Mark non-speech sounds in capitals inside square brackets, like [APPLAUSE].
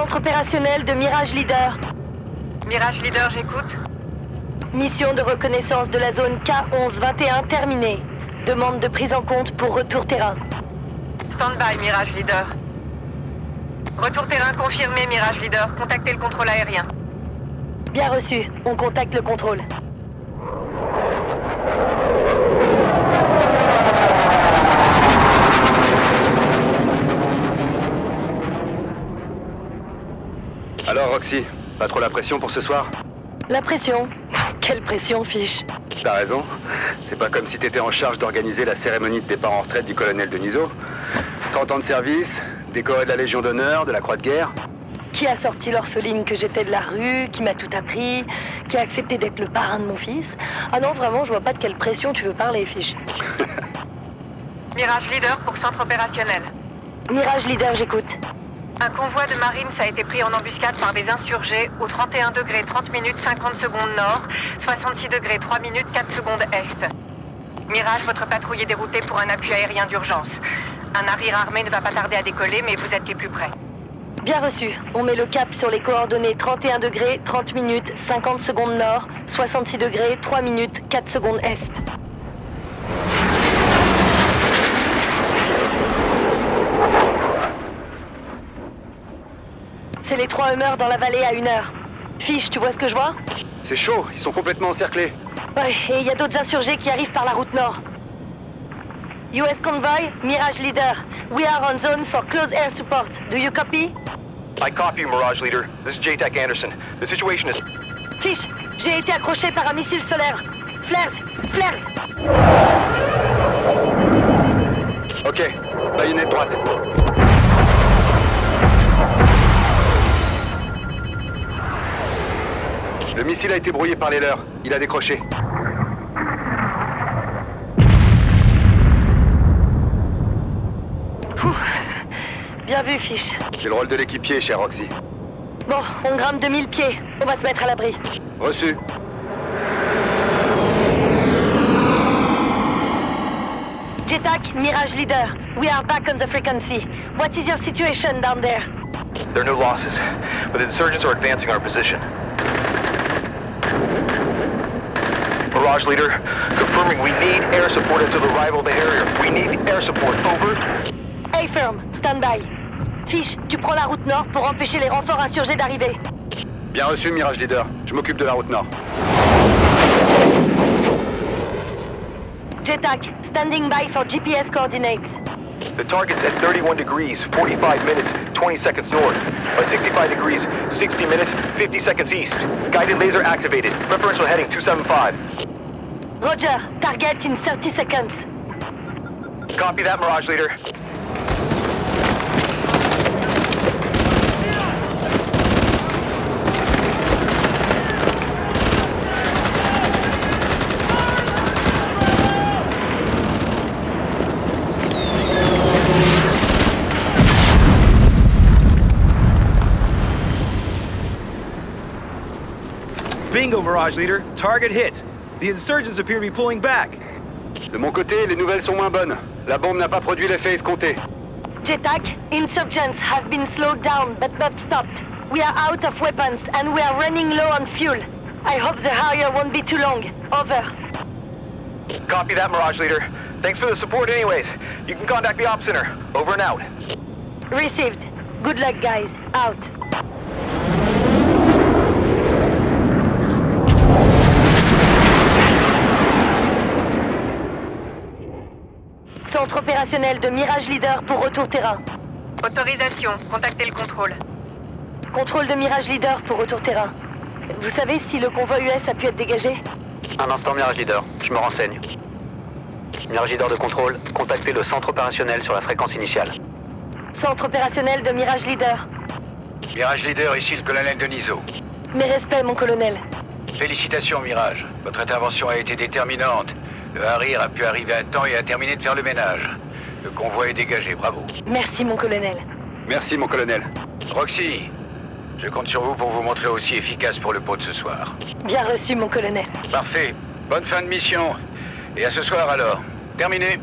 Centre opérationnel de Mirage Leader. Mirage Leader, j'écoute. Mission de reconnaissance de la zone K1121 terminée. Demande de prise en compte pour retour terrain. Stand-by, Mirage Leader. Retour terrain confirmé, Mirage Leader. Contactez le contrôle aérien. Bien reçu. On contacte le contrôle. Alors, Roxy, pas trop la pression pour ce soir La pression [LAUGHS] Quelle pression, fiche T'as raison. C'est pas comme si t'étais en charge d'organiser la cérémonie de départ en retraite du colonel Deniso. 30 ans de service, décoré de la Légion d'honneur, de la Croix de guerre. Qui a sorti l'orpheline que j'étais de la rue, qui m'a tout appris, qui a accepté d'être le parrain de mon fils Ah non, vraiment, je vois pas de quelle pression tu veux parler, fiche. Mirage Leader pour centre opérationnel. Mirage Leader, j'écoute. Un convoi de Marines a été pris en embuscade par des insurgés au 31 degrés 30 minutes 50 secondes nord, 66 degrés 3 minutes 4 secondes est. Mirage, votre patrouille est déroutée pour un appui aérien d'urgence. Un navire armé ne va pas tarder à décoller, mais vous êtes les plus près. Bien reçu. On met le cap sur les coordonnées 31 degrés 30 minutes 50 secondes nord, 66 degrés 3 minutes 4 secondes est. trois humeurs dans la vallée à une heure. Fiche, tu vois ce que je vois? C'est chaud, ils sont complètement encerclés. Ouais, et il y a d'autres insurgés qui arrivent par la route nord. US Convoy, Mirage Leader. We are on zone for close air support. Do you copy? I copy Mirage Leader. This is JTAC Anderson. The situation is... Fiche, j'ai été accroché par un missile solaire. Flares, flares Ok, baïonnette droite. Le missile a été brouillé par les leurs. Il a décroché. Bien vu, Fiche. J'ai le rôle de l'équipier, cher Roxy. Bon, on grimpe de 1000 pieds. On va se mettre à l'abri. Reçu. JTAC, Mirage Leader. We are back on the frequency. What is your situation down there? There are no losses, but the insurgents are advancing our position. Mirage Leader, confirming we need air support until the arrival of the Harrier. We need air support. Over. Hey firm, stand by. Fiche, tu prends la route nord pour empêcher les renforts insurgés d'arriver. Bien reçu, Mirage Leader. Je m'occupe de la route nord. JTAC, standing by for GPS coordinates. The target's at 31 degrees, 45 minutes, 20 seconds north. By 65 degrees, 60 minutes, 50 seconds east. Guided laser activated. Preferential heading 275. Roger, target in 30 seconds. Copy that, Mirage Leader. Bingo, Mirage Leader. Target hit. The insurgents appear to be pulling back. De mon côté, les nouvelles sont moins bonnes. La bombe n'a pas produit l'effet escompté. JTAC, insurgents have been slowed down but not stopped. We are out of weapons and we are running low on fuel. I hope the Harrier won't be too long. Over. Copy that, Mirage Leader. Thanks for the support anyways. You can contact the Op Center. Over and out. Received. Good luck, guys. Out. Centre opérationnel de Mirage Leader pour retour terrain. Autorisation. Contactez le contrôle. Contrôle de Mirage Leader pour retour terrain. Vous savez si le convoi US a pu être dégagé? Un instant, Mirage Leader. Je me renseigne. Mirage Leader de contrôle, contactez le centre opérationnel sur la fréquence initiale. Centre opérationnel de Mirage Leader. Mirage Leader, ici le colonel Deniso. Mes respects, mon colonel. Félicitations, Mirage. Votre intervention a été déterminante. Le Harrier a pu arriver à temps et a terminé de faire le ménage. Le convoi est dégagé, bravo. Merci, mon colonel. Merci, mon colonel. Roxy, je compte sur vous pour vous montrer aussi efficace pour le pot de ce soir. Bien reçu, mon colonel. Parfait. Bonne fin de mission. Et à ce soir alors. Terminé.